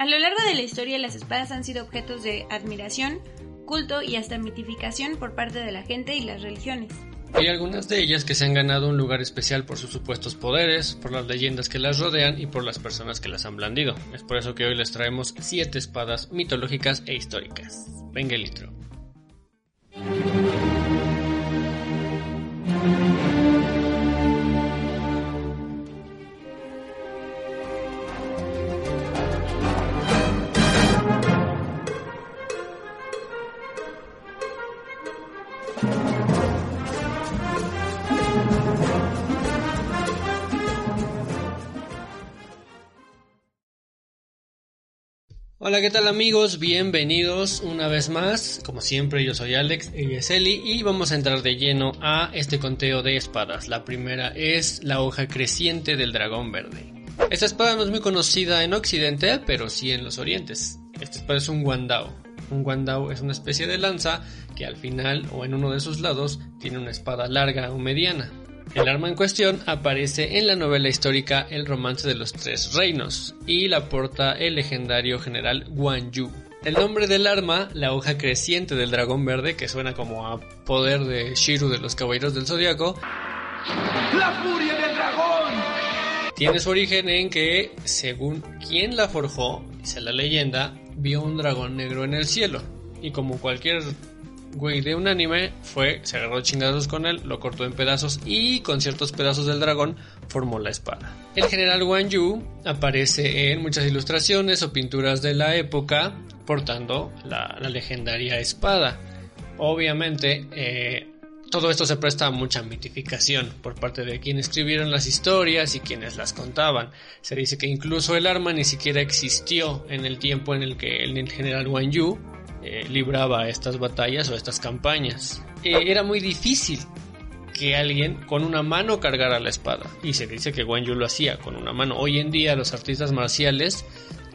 A lo largo de la historia las espadas han sido objetos de admiración, culto y hasta mitificación por parte de la gente y las religiones. Hay algunas de ellas que se han ganado un lugar especial por sus supuestos poderes, por las leyendas que las rodean y por las personas que las han blandido. Es por eso que hoy les traemos siete espadas mitológicas e históricas. Venga el. Hola, ¿qué tal amigos? Bienvenidos una vez más. Como siempre, yo soy Alex, ella es Eli y vamos a entrar de lleno a este conteo de espadas. La primera es la hoja creciente del dragón verde. Esta espada no es muy conocida en Occidente, pero sí en los Orientes. Esta espada es un guandao. Un guandao es una especie de lanza que al final o en uno de sus lados tiene una espada larga o mediana. El arma en cuestión aparece en la novela histórica El romance de los tres reinos y la porta el legendario general Guan Yu. El nombre del arma, la hoja creciente del dragón verde, que suena como a poder de Shiru de los caballeros del zodiaco. ¡La furia del dragón! Tiene su origen en que, según quien la forjó, dice la leyenda, vio un dragón negro en el cielo. Y como cualquier güey de un anime fue, se agarró chingazos con él, lo cortó en pedazos y con ciertos pedazos del dragón formó la espada. El general Wang Yu aparece en muchas ilustraciones o pinturas de la época portando la, legendaria espada. Obviamente, eh, todo esto se presta a mucha mitificación por parte de quienes escribieron las historias y quienes las contaban. Se dice que incluso el arma ni siquiera existió en el tiempo en el que el general Wang Yu eh, libraba estas batallas o estas campañas. Eh, era muy difícil que alguien con una mano cargara la espada. Y se dice que Guan Yu lo hacía con una mano. Hoy en día a los artistas marciales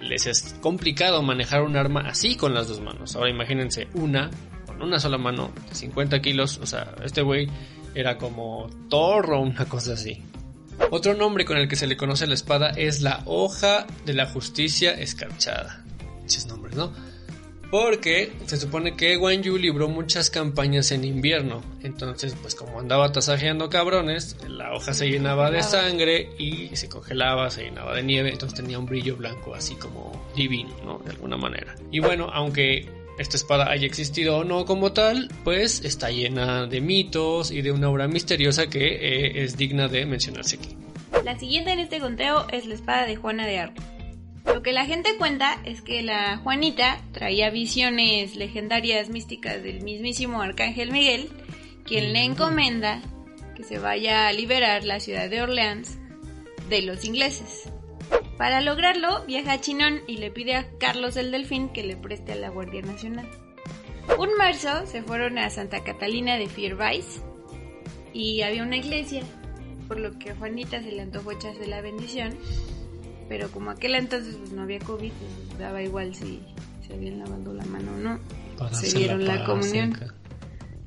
les es complicado manejar un arma así con las dos manos. Ahora imagínense una con una sola mano de 50 kilos. O sea, este güey era como torro o una cosa así. Otro nombre con el que se le conoce la espada es la hoja de la justicia escarchada. Esos nombres, ¿no? Porque se supone que Guan Yu libró muchas campañas en invierno. Entonces, pues como andaba tasajeando cabrones, la hoja se llenaba de sangre y se congelaba, se llenaba de nieve. Entonces tenía un brillo blanco así como divino, ¿no? De alguna manera. Y bueno, aunque esta espada haya existido o no como tal, pues está llena de mitos y de una obra misteriosa que eh, es digna de mencionarse aquí. La siguiente en este conteo es la espada de Juana de Arco. Lo que la gente cuenta es que la Juanita traía visiones legendarias místicas del mismísimo Arcángel Miguel, quien le encomenda que se vaya a liberar la ciudad de Orleans de los ingleses. Para lograrlo, viaja a Chinón y le pide a Carlos el Delfín que le preste a la Guardia Nacional. Un marzo se fueron a Santa Catalina de Fiervais y había una iglesia, por lo que Juanita se le antojó echarse la bendición pero como aquel entonces pues, no había COVID, pues, daba igual si se habían lavado la mano o no. se dieron la, comunión.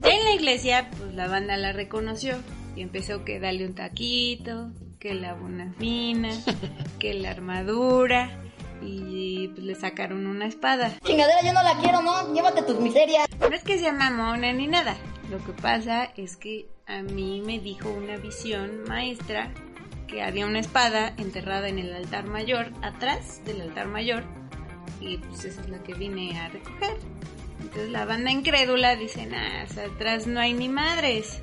Ya en la iglesia, pues la banda la reconoció y empezó que dale un taquito, que la buena fina, que la armadura y pues le sacaron una espada. Chingadera, yo no la quiero, ¿no? Llévate tus miserias. No es que sea mamona ni nada. Lo que pasa es que a mí me dijo una visión maestra que había una espada enterrada en el altar mayor, atrás del altar mayor, y pues esa es la que vine a recoger. Entonces la banda incrédula dice, nah, atrás no hay ni madres.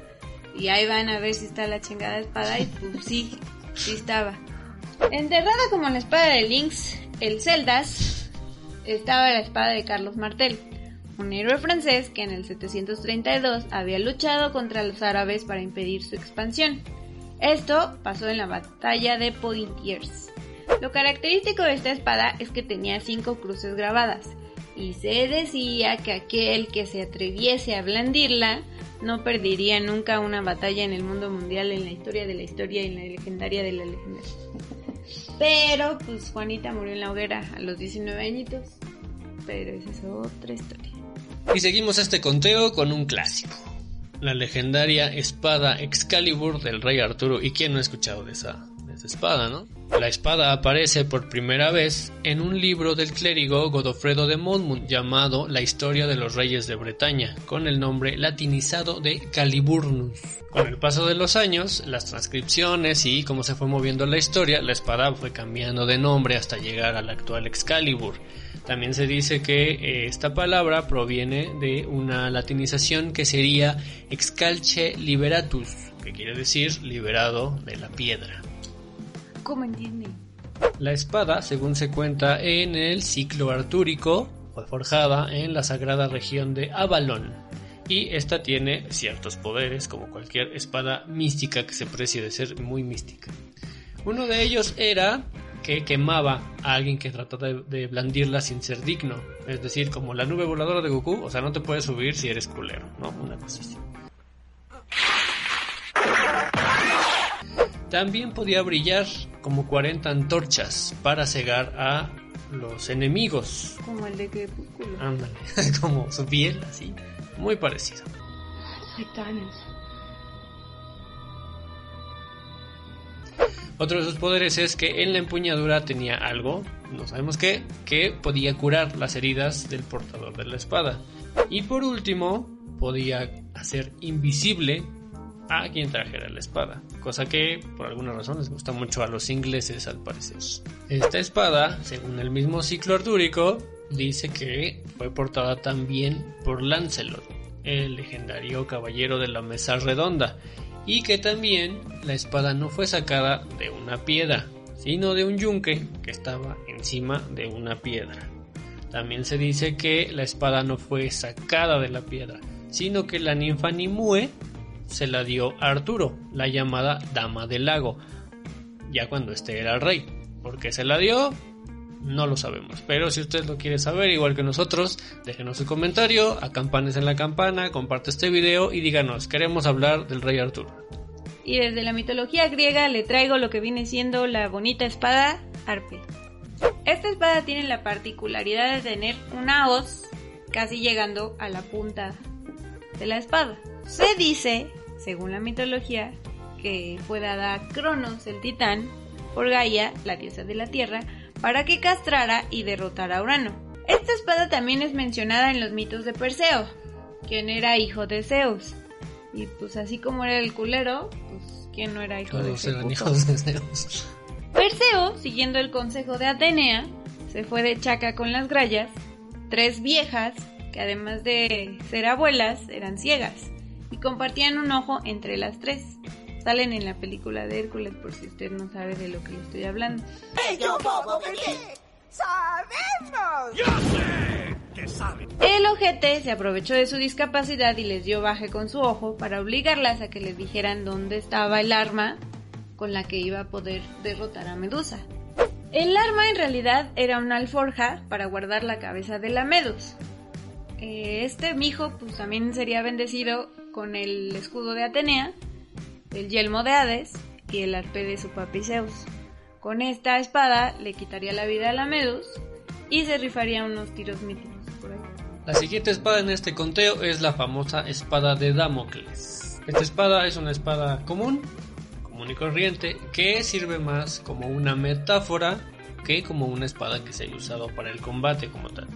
Y ahí van a ver si está la chingada espada y pues sí, sí estaba. Enterrada como la espada de Lynx, el Celdas, estaba la espada de Carlos Martel, un héroe francés que en el 732 había luchado contra los árabes para impedir su expansión. Esto pasó en la batalla de Poitiers. Lo característico de esta espada es que tenía cinco cruces grabadas, y se decía que aquel que se atreviese a blandirla no perdería nunca una batalla en el mundo mundial, en la historia de la historia y en la legendaria de la legendaria. Pero pues Juanita murió en la hoguera a los 19 añitos, pero esa es otra historia. Y seguimos este conteo con un clásico. La legendaria espada Excalibur del rey Arturo. ¿Y quién no ha escuchado de esa, espada, no? La espada aparece por primera vez en un libro del clérigo Godofredo de Monmouth llamado La historia de los reyes de Bretaña, con el nombre latinizado de Caliburnus. Con el paso de los años, las transcripciones y cómo se fue moviendo la historia, la espada fue cambiando de nombre hasta llegar al actual Excalibur. También se dice que eh, esta palabra proviene de una latinización que sería excalche liberatus, que quiere decir liberado de la piedra. La espada, según se cuenta en el ciclo artúrico, fue forjada en la sagrada región de Avalon. Y esta tiene ciertos poderes, como cualquier espada mística que se precie de ser muy mística. Uno de ellos era que quemaba a alguien que trataba de, de, blandirla sin ser digno. Es decir, como la nube voladora de Goku, o sea, no te puedes subir si eres culero, ¿no? Una cosa así. También podía brillar como 40 antorchas para cegar a los enemigos. Como el de Crepúsculo. Ándale, como su piel, así. Muy parecido. Otro de sus poderes es que en la empuñadura tenía algo, no sabemos qué, que podía curar las heridas del portador de la espada. Y por último, podía hacer invisible a quien trajera la espada, cosa que por alguna razón les gusta mucho a los ingleses al parecer. Esta espada, según el mismo ciclo artúrico, dice que fue portada también por Lancelot, el legendario caballero de la mesa redonda, y que también la espada no fue sacada de una piedra, sino de un yunque que estaba encima de una piedra. También se dice que la espada no fue sacada de la piedra, sino que la ninfa Nimue se la dio a Arturo, la llamada Dama del Lago, ya cuando este era el rey. ¿Por qué se la dio? No lo sabemos, pero si usted lo quiere saber, igual que nosotros, déjenos su comentario, acampanes en la campana, comparte este video y díganos, queremos hablar del rey Arturo. Y desde la mitología griega le traigo lo que viene siendo la bonita espada Arpe. Esta espada tiene la particularidad de tener una hoz casi llegando a la punta de la espada. Se dice, según la mitología, que fue dada a Cronos, el titán, por Gaia, la diosa de la tierra, para que castrara y derrotara a Urano. Esta espada también es mencionada en los mitos de Perseo, quien era hijo de Zeus. Y pues así como era el culero, pues quién no era hijo de Zeus. eran hijos de Zeus. Perseo, siguiendo el consejo de Atenea, se fue de chaca con las grayas, tres viejas, que además de ser abuelas, eran ciegas, compartían un ojo entre las tres. Salen en la película de Hércules por si usted no sabe de lo que le estoy hablando. El ojete se aprovechó de su discapacidad y les dio baje con su ojo para obligarlas a que les dijeran dónde estaba el arma con la que iba a poder derrotar a Medusa. El arma en realidad era una alforja para guardar la cabeza de la Medus. Eh, Este mijo pues también sería bendecido con el escudo de Atenea, el yelmo de Hades y el arpe de su papi Zeus. Con esta espada le quitaría la vida a la Medus y se rifaría unos tiros míticos por ahí. La siguiente espada en este conteo es la famosa espada de Damocles. Esta espada es una espada común, común y corriente, que sirve más como una metáfora que como una espada que se haya usado para el combate como tal.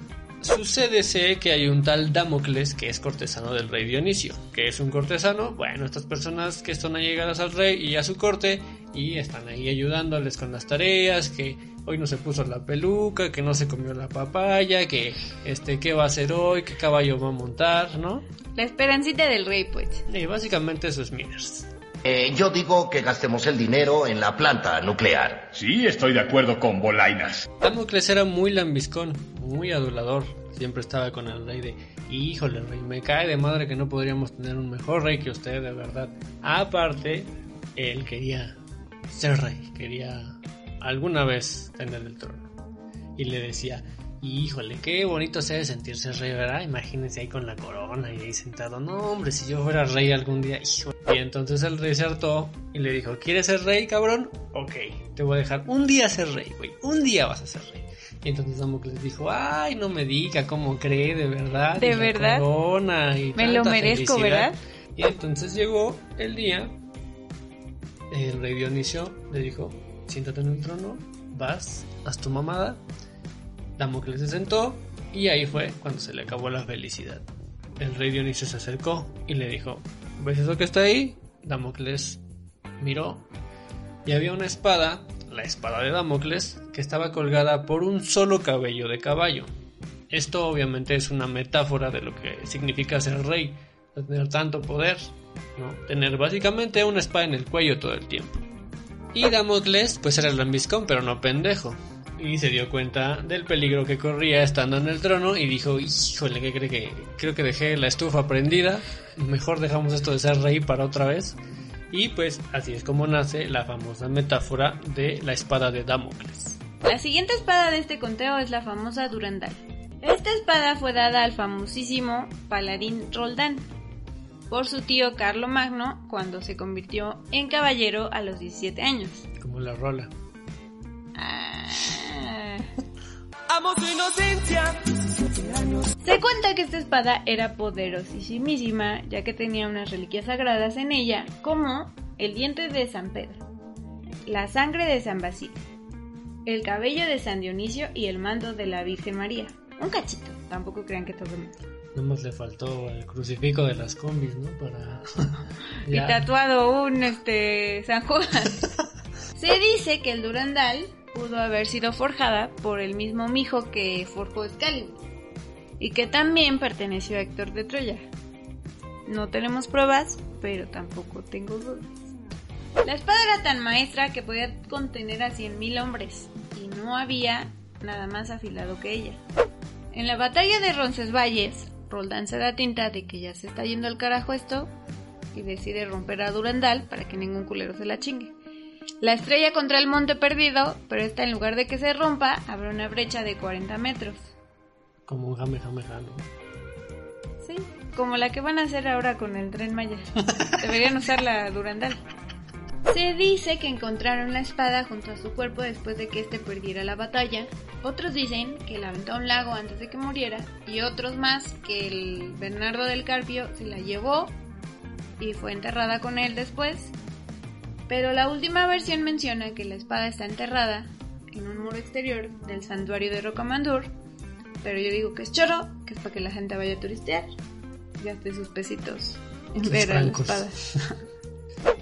Sucede que hay un tal Damocles que es cortesano del rey Dionisio. que es un cortesano? Bueno, estas personas que están allegadas al rey y a su corte y están ahí ayudándoles con las tareas, que hoy no se puso la peluca, que no se comió la papaya, que este qué va a hacer hoy, qué caballo va a montar, ¿no? La esperancita del rey, pues. Y básicamente eso es Minners. Eh, yo digo que gastemos el dinero en la planta nuclear. Sí, estoy de acuerdo con Bolainas. Damocles era muy lambiscón, muy adulador. Siempre estaba con el rey de, híjole, rey, me cae de madre que no podríamos tener un mejor rey que usted, de verdad. Aparte, él quería ser rey, quería alguna vez tener el trono. Y le decía, híjole, qué bonito sea de sentirse rey, ¿verdad? Imagínense ahí con la corona y ahí sentado. No, hombre, si yo fuera rey algún día, hijo. Y entonces el rey se hartó y le dijo, ¿quieres ser rey, cabrón? Ok, te voy a dejar un día ser rey, güey. Un día vas a ser rey. Y entonces Damocles dijo, ay, no me diga, ¿cómo cree? De verdad. ¿De Y la verdad? corona y Me lo merezco, felicidad. ¿verdad? Y entonces llegó el día, el rey Dionisio le dijo, siéntate en el trono, vas, haz tu mamada. Damocles se sentó y ahí fue cuando se le acabó la felicidad. El rey Dionisio se acercó y le dijo, ¿ves eso que está ahí? Damocles miró y había una espada, la espada de Damocles, que estaba colgada por un solo cabello de caballo. Esto obviamente es una metáfora de lo que significa ser rey, tener tanto poder. Tener básicamente una espada en el cuello todo el tiempo. Y Damocles, pues era el lambiscón, pero no pendejo. Y se dio cuenta del peligro que corría estando en el trono y dijo, híjole, ¿qué cree que? Creo que dejé la estufa prendida, mejor dejamos esto de ser rey para otra vez. Y pues así es como nace la famosa metáfora de la espada de Damocles. La siguiente espada de este conteo es la famosa Durandal. Esta espada fue dada al famosísimo paladín Roldán por su tío Carlo Magno cuando se convirtió en caballero a los 17 años. Como la rola. Amo su inocencia. Se cuenta que esta espada era poderosísima, ya que tenía unas reliquias sagradas en ella, como el diente de San Pedro, la sangre de San Basilio, el cabello de San Dionisio y el manto de la Virgen María. Un cachito, tampoco crean que todo mundo. Nomás le faltó el crucifijo de las combis, ¿no? Para... Y tatuado un este San Juan. Se dice que el Durandal pudo haber sido forjada por el mismo mijo que forjó Excalibur y que también perteneció a Héctor de Troya. No tenemos pruebas, pero tampoco tengo dudas. La espada era tan maestra que podía contener a 100.000 hombres y no había nada más afilado que ella. En la batalla de Roncesvalles, Roldán se da tinta de que ya se está yendo al carajo esto y decide romper a Durandal para que ningún culero se la chingue. La estrella contra el monte perdido, pero esta en lugar de que se rompa, abre una brecha de 40 metros. Como un jame jame jame. Sí, como la que van a hacer ahora con el tren Maya. Deberían usar la Durandal. Se dice que encontraron la espada junto a su cuerpo después de que éste perdiera la batalla. Otros dicen que la aventó a un lago antes de que muriera. Y otros más que el Bernardo del Carpio se la llevó y fue enterrada con él después. Pero la última versión menciona que la espada está enterrada en un muro exterior del santuario de Rocamandur. Pero yo digo que es choro, que es para que la gente vaya a turistear. Gaste sus pesitos en Sus ver a la francos. espada.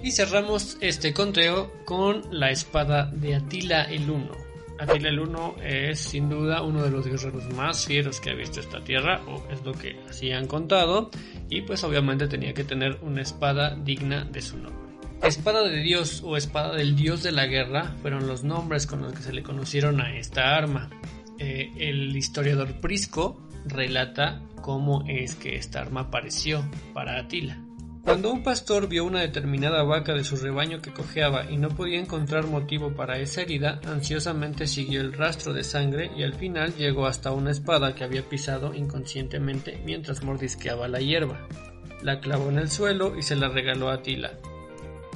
Y cerramos este conteo con la espada de Atila el Uno. Atila el Uno es sin duda uno de los guerreros más fieros que ha visto esta tierra, o es lo que así han contado, y pues obviamente tenía que tener una espada digna de su nombre. Espada de Dios o espada del Dios de la guerra fueron los nombres con los que se le conocieron a esta arma. Eh, el historiador Prisco relata cómo es que esta arma apareció para Atila. Cuando un pastor vio una determinada vaca de su rebaño que cojeaba y no podía encontrar motivo para esa herida, ansiosamente siguió el rastro de sangre y al final llegó hasta una espada que había pisado inconscientemente mientras mordisqueaba la hierba. La clavó en el suelo y se la regaló a Atila.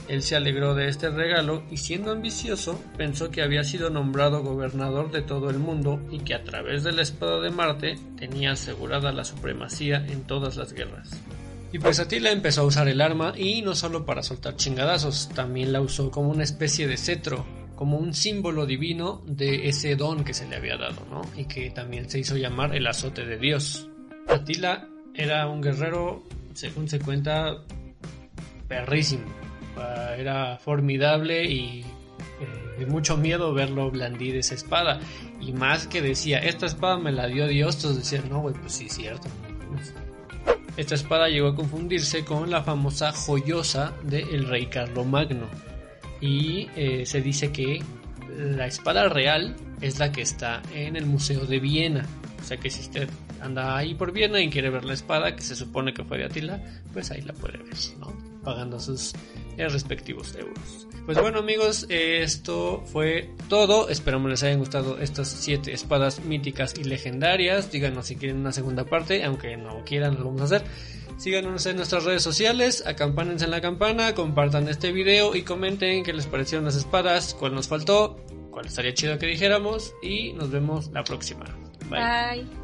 Él se alegró de este regalo y siendo ambicioso pensó que había sido nombrado gobernador de todo el mundo y que a través de la espada de Marte tenía asegurada la supremacía en todas las guerras. Y pues Atila empezó a usar el arma y no solo para soltar chingadazos, también la usó como una especie de cetro, como un símbolo divino de ese don que se le había dado, ¿no? Y que también se hizo llamar el azote de Dios. Atila era un guerrero, según se cuenta, perrísimo. Era formidable y eh, de mucho miedo verlo blandir esa espada. Y más que decía, esta espada me la dio Dios, todos decían, no, pues sí, cierto. Esta espada llegó a confundirse con la famosa joyosa del rey Carlomagno. Y eh, se dice que la espada real es la que está en el Museo de Viena. O sea que si usted anda ahí por Viena y quiere ver la espada que se supone que fue de Atila, pues ahí la puede ver, ¿no? Pagando sus en respectivos euros. Pues bueno amigos, esto fue todo. Esperamos les hayan gustado estas 7 espadas míticas y legendarias. Díganos si quieren una segunda parte, aunque no quieran, lo vamos a hacer. Síganos en nuestras redes sociales, acampánense en la campana, compartan este video y comenten qué les parecieron las espadas, cuál nos faltó, cuál estaría chido que dijéramos y nos vemos la próxima. Bye. Bye.